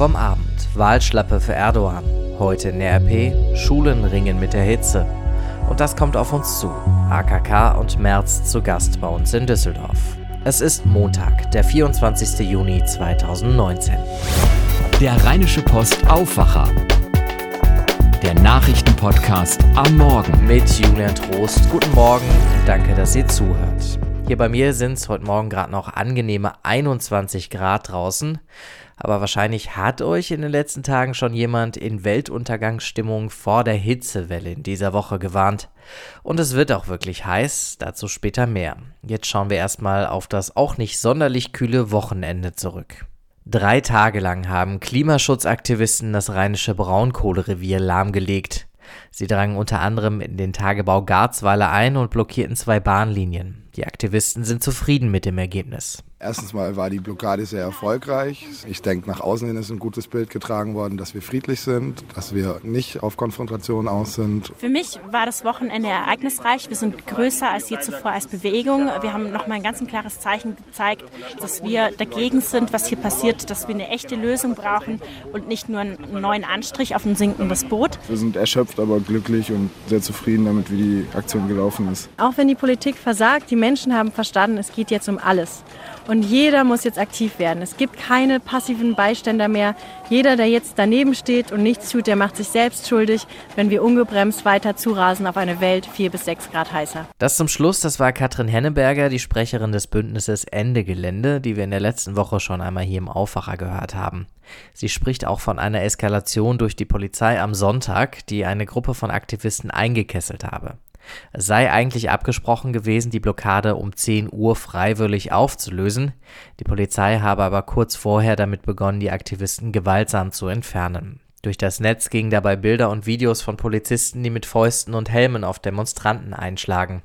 vom Abend. Wahlschlappe für Erdogan. Heute in der RP. Schulen ringen mit der Hitze. Und das kommt auf uns zu. AKK und Merz zu Gast bei uns in Düsseldorf. Es ist Montag, der 24. Juni 2019. Der Rheinische Post Aufwacher. Der Nachrichtenpodcast am Morgen. Mit Julian Trost. Guten Morgen und danke, dass ihr zuhört. Hier bei mir sind es heute Morgen gerade noch angenehme 21 Grad draußen. Aber wahrscheinlich hat euch in den letzten Tagen schon jemand in Weltuntergangsstimmung vor der Hitzewelle in dieser Woche gewarnt. Und es wird auch wirklich heiß, dazu später mehr. Jetzt schauen wir erstmal auf das auch nicht sonderlich kühle Wochenende zurück. Drei Tage lang haben Klimaschutzaktivisten das rheinische Braunkohlerevier lahmgelegt. Sie drangen unter anderem in den Tagebau Garzweiler ein und blockierten zwei Bahnlinien. Die Aktivisten sind zufrieden mit dem Ergebnis. Erstens mal war die Blockade sehr erfolgreich. Ich denke, nach außen hin ist ein gutes Bild getragen worden, dass wir friedlich sind, dass wir nicht auf Konfrontation aus sind. Für mich war das Wochenende ereignisreich. Wir sind größer als je zuvor als Bewegung. Wir haben nochmal ein ganz ein klares Zeichen gezeigt, dass wir dagegen sind, was hier passiert, dass wir eine echte Lösung brauchen und nicht nur einen neuen Anstrich auf ein sinkendes Boot. Wir sind erschöpft, aber glücklich und sehr zufrieden damit, wie die Aktion gelaufen ist. Auch wenn die Politik versagt, die Menschen haben verstanden, es geht jetzt um alles. Und jeder muss jetzt aktiv werden. Es gibt keine passiven Beiständer mehr. Jeder, der jetzt daneben steht und nichts tut, der macht sich selbst schuldig, wenn wir ungebremst weiter zurasen auf eine Welt vier bis sechs Grad heißer. Das zum Schluss, das war Katrin Henneberger, die Sprecherin des Bündnisses Ende Gelände, die wir in der letzten Woche schon einmal hier im Aufwacher gehört haben. Sie spricht auch von einer Eskalation durch die Polizei am Sonntag, die eine Gruppe von Aktivisten eingekesselt habe. Es sei eigentlich abgesprochen gewesen, die Blockade um 10 Uhr freiwillig aufzulösen. Die Polizei habe aber kurz vorher damit begonnen, die Aktivisten gewaltsam zu entfernen. Durch das Netz gingen dabei Bilder und Videos von Polizisten, die mit Fäusten und Helmen auf Demonstranten einschlagen.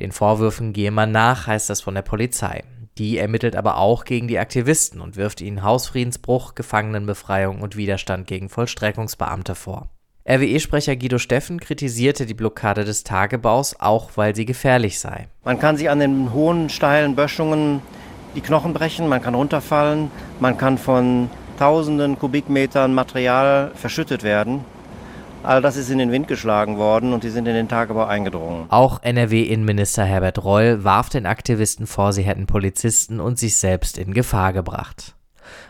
Den Vorwürfen gehe man nach, heißt das von der Polizei. Die ermittelt aber auch gegen die Aktivisten und wirft ihnen Hausfriedensbruch, Gefangenenbefreiung und Widerstand gegen Vollstreckungsbeamte vor. RWE-Sprecher Guido Steffen kritisierte die Blockade des Tagebaus, auch weil sie gefährlich sei. Man kann sich an den hohen, steilen Böschungen die Knochen brechen, man kann runterfallen, man kann von tausenden Kubikmetern Material verschüttet werden. All das ist in den Wind geschlagen worden und die sind in den Tagebau eingedrungen. Auch NRW-Innenminister Herbert Reul warf den Aktivisten vor, sie hätten Polizisten und sich selbst in Gefahr gebracht.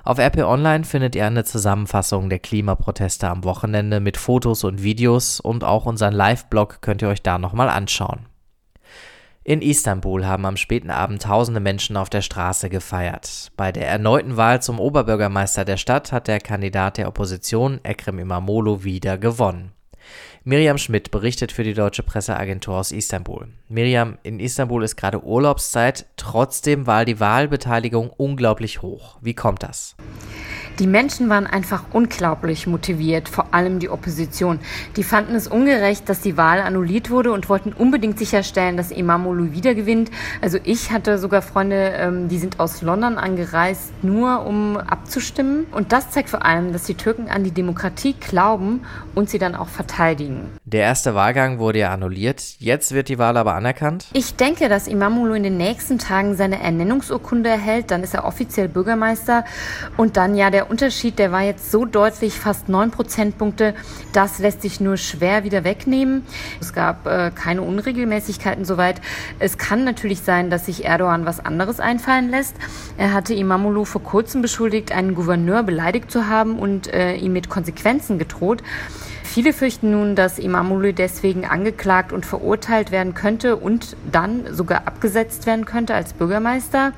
Auf RP Online findet ihr eine Zusammenfassung der Klimaproteste am Wochenende mit Fotos und Videos und auch unseren Live-Blog könnt ihr euch da nochmal anschauen. In Istanbul haben am späten Abend tausende Menschen auf der Straße gefeiert. Bei der erneuten Wahl zum Oberbürgermeister der Stadt hat der Kandidat der Opposition, Ekrem Imamoglu, wieder gewonnen. Miriam Schmidt berichtet für die deutsche Presseagentur aus Istanbul. Miriam, in Istanbul ist gerade Urlaubszeit, trotzdem war die Wahlbeteiligung unglaublich hoch. Wie kommt das? Die Menschen waren einfach unglaublich motiviert, vor allem die Opposition. Die fanden es ungerecht, dass die Wahl annulliert wurde und wollten unbedingt sicherstellen, dass Imamoglu wieder gewinnt. Also ich hatte sogar Freunde, ähm, die sind aus London angereist, nur um abzustimmen. Und das zeigt vor allem, dass die Türken an die Demokratie glauben und sie dann auch verteidigen. Der erste Wahlgang wurde ja annulliert. Jetzt wird die Wahl aber anerkannt? Ich denke, dass Imamoglu in den nächsten Tagen seine Ernennungsurkunde erhält. Dann ist er offiziell Bürgermeister und dann ja der Unterschied, der war jetzt so deutlich, fast neun Prozentpunkte. Das lässt sich nur schwer wieder wegnehmen. Es gab äh, keine Unregelmäßigkeiten soweit. Es kann natürlich sein, dass sich Erdogan was anderes einfallen lässt. Er hatte Imamoglu vor kurzem beschuldigt, einen Gouverneur beleidigt zu haben und äh, ihm mit Konsequenzen gedroht. Viele fürchten nun, dass Imamoglu deswegen angeklagt und verurteilt werden könnte und dann sogar abgesetzt werden könnte als Bürgermeister.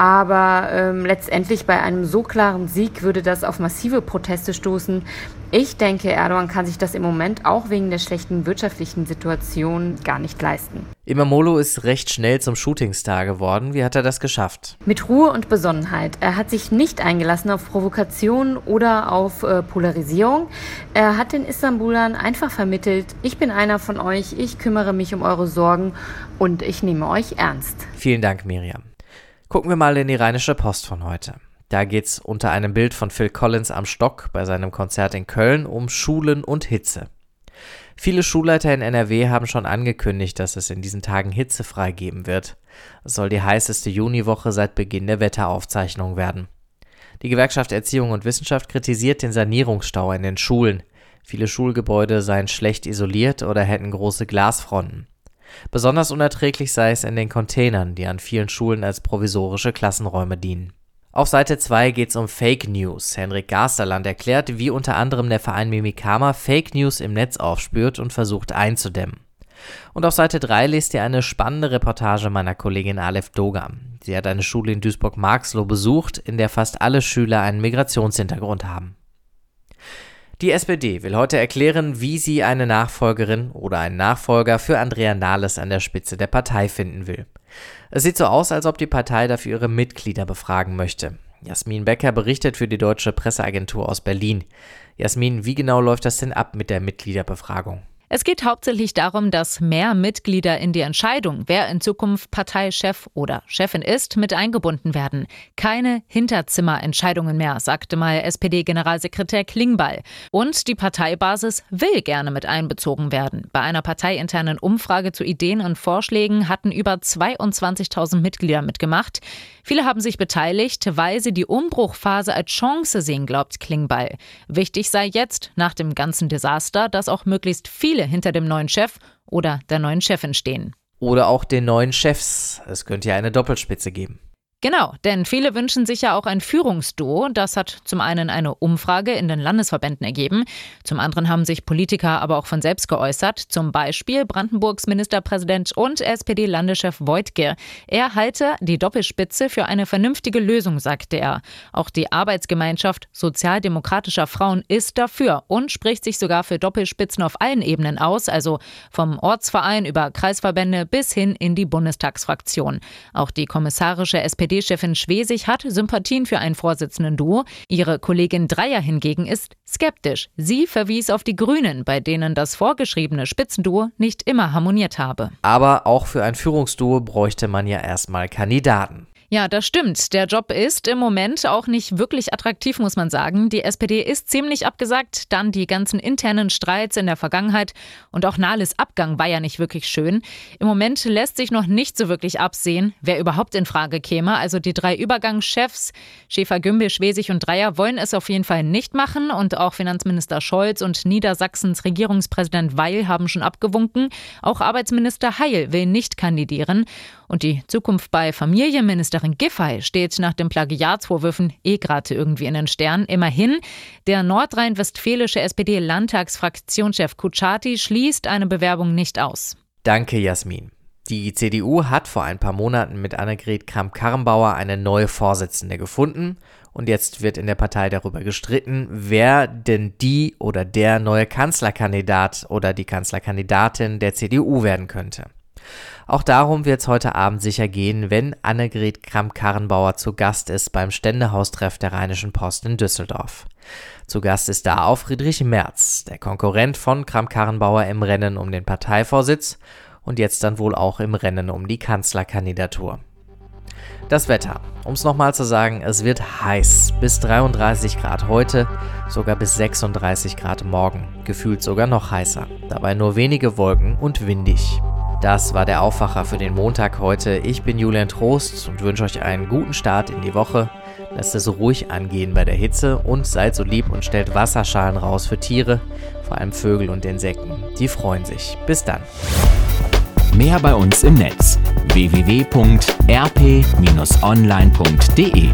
Aber ähm, letztendlich bei einem so klaren Sieg würde das auf massive Proteste stoßen. Ich denke, Erdogan kann sich das im Moment auch wegen der schlechten wirtschaftlichen Situation gar nicht leisten. Imamolo ist recht schnell zum Shootingstar geworden. Wie hat er das geschafft? Mit Ruhe und Besonnenheit. Er hat sich nicht eingelassen auf Provokation oder auf äh, Polarisierung. Er hat den Istanbulern einfach vermittelt, ich bin einer von euch, ich kümmere mich um eure Sorgen und ich nehme euch ernst. Vielen Dank, Miriam. Gucken wir mal in die Rheinische Post von heute. Da geht's unter einem Bild von Phil Collins am Stock bei seinem Konzert in Köln um Schulen und Hitze. Viele Schulleiter in NRW haben schon angekündigt, dass es in diesen Tagen hitzefrei geben wird. Es soll die heißeste Juniwoche seit Beginn der Wetteraufzeichnung werden. Die Gewerkschaft Erziehung und Wissenschaft kritisiert den Sanierungsstau in den Schulen. Viele Schulgebäude seien schlecht isoliert oder hätten große Glasfronten. Besonders unerträglich sei es in den Containern, die an vielen Schulen als provisorische Klassenräume dienen. Auf Seite 2 geht es um Fake News. Henrik Gasterland erklärt, wie unter anderem der Verein Mimikama Fake News im Netz aufspürt und versucht einzudämmen. Und auf Seite 3 lest ihr eine spannende Reportage meiner Kollegin Aleph Dogam. Sie hat eine Schule in Duisburg-Marxloh besucht, in der fast alle Schüler einen Migrationshintergrund haben. Die SPD will heute erklären, wie sie eine Nachfolgerin oder einen Nachfolger für Andrea Nahles an der Spitze der Partei finden will. Es sieht so aus, als ob die Partei dafür ihre Mitglieder befragen möchte. Jasmin Becker berichtet für die Deutsche Presseagentur aus Berlin. Jasmin, wie genau läuft das denn ab mit der Mitgliederbefragung? Es geht hauptsächlich darum, dass mehr Mitglieder in die Entscheidung, wer in Zukunft Parteichef oder Chefin ist, mit eingebunden werden. Keine Hinterzimmerentscheidungen mehr, sagte mal SPD-Generalsekretär Klingbeil. Und die Parteibasis will gerne mit einbezogen werden. Bei einer parteiinternen Umfrage zu Ideen und Vorschlägen hatten über 22.000 Mitglieder mitgemacht. Viele haben sich beteiligt, weil sie die Umbruchphase als Chance sehen, glaubt Klingbeil. Wichtig sei jetzt, nach dem ganzen Desaster, dass auch möglichst viele hinter dem neuen Chef oder der neuen Chefin stehen. Oder auch den neuen Chefs. Es könnte ja eine Doppelspitze geben. Genau, denn viele wünschen sich ja auch ein Führungsduo. Das hat zum einen eine Umfrage in den Landesverbänden ergeben. Zum anderen haben sich Politiker aber auch von selbst geäußert. Zum Beispiel Brandenburgs Ministerpräsident und SPD-Landeschef Voigtke. Er halte die Doppelspitze für eine vernünftige Lösung, sagte er. Auch die Arbeitsgemeinschaft sozialdemokratischer Frauen ist dafür und spricht sich sogar für Doppelspitzen auf allen Ebenen aus, also vom Ortsverein über Kreisverbände bis hin in die Bundestagsfraktion. Auch die kommissarische SPD SPD-Chefin Schwesig hat Sympathien für ein Vorsitzenden-Duo. Ihre Kollegin Dreier hingegen ist skeptisch. Sie verwies auf die Grünen, bei denen das vorgeschriebene Spitzenduo nicht immer harmoniert habe. Aber auch für ein Führungsduo bräuchte man ja erstmal Kandidaten. Ja, das stimmt. Der Job ist im Moment auch nicht wirklich attraktiv, muss man sagen. Die SPD ist ziemlich abgesagt. Dann die ganzen internen Streits in der Vergangenheit und auch Nahles Abgang war ja nicht wirklich schön. Im Moment lässt sich noch nicht so wirklich absehen, wer überhaupt in Frage käme. Also die drei Übergangschefs, Schäfer, Gümbel, Schwesig und Dreier, wollen es auf jeden Fall nicht machen. Und auch Finanzminister Scholz und Niedersachsens Regierungspräsident Weil haben schon abgewunken. Auch Arbeitsminister Heil will nicht kandidieren. Und die Zukunft bei Familienministerin Giffey steht nach den Plagiatsvorwürfen eh gerade irgendwie in den Sternen. Immerhin, der nordrhein-westfälische SPD-Landtagsfraktionschef Kutschaty schließt eine Bewerbung nicht aus. Danke, Jasmin. Die CDU hat vor ein paar Monaten mit Annegret Kramp-Karrenbauer eine neue Vorsitzende gefunden und jetzt wird in der Partei darüber gestritten, wer denn die oder der neue Kanzlerkandidat oder die Kanzlerkandidatin der CDU werden könnte. Auch darum wird es heute Abend sicher gehen, wenn Annegret Kramp-Karrenbauer zu Gast ist beim Ständehaustreff der Rheinischen Post in Düsseldorf. Zu Gast ist da auch Friedrich Merz, der Konkurrent von Kramp-Karrenbauer im Rennen um den Parteivorsitz und jetzt dann wohl auch im Rennen um die Kanzlerkandidatur. Das Wetter. Um es nochmal zu sagen, es wird heiß. Bis 33 Grad heute, sogar bis 36 Grad morgen. Gefühlt sogar noch heißer. Dabei nur wenige Wolken und windig. Das war der Aufwacher für den Montag heute. Ich bin Julian Trost und wünsche euch einen guten Start in die Woche. Lasst es ruhig angehen bei der Hitze und seid so lieb und stellt Wasserschalen raus für Tiere, vor allem Vögel und Insekten. Die freuen sich. Bis dann. Mehr bei uns im Netz www.rp-online.de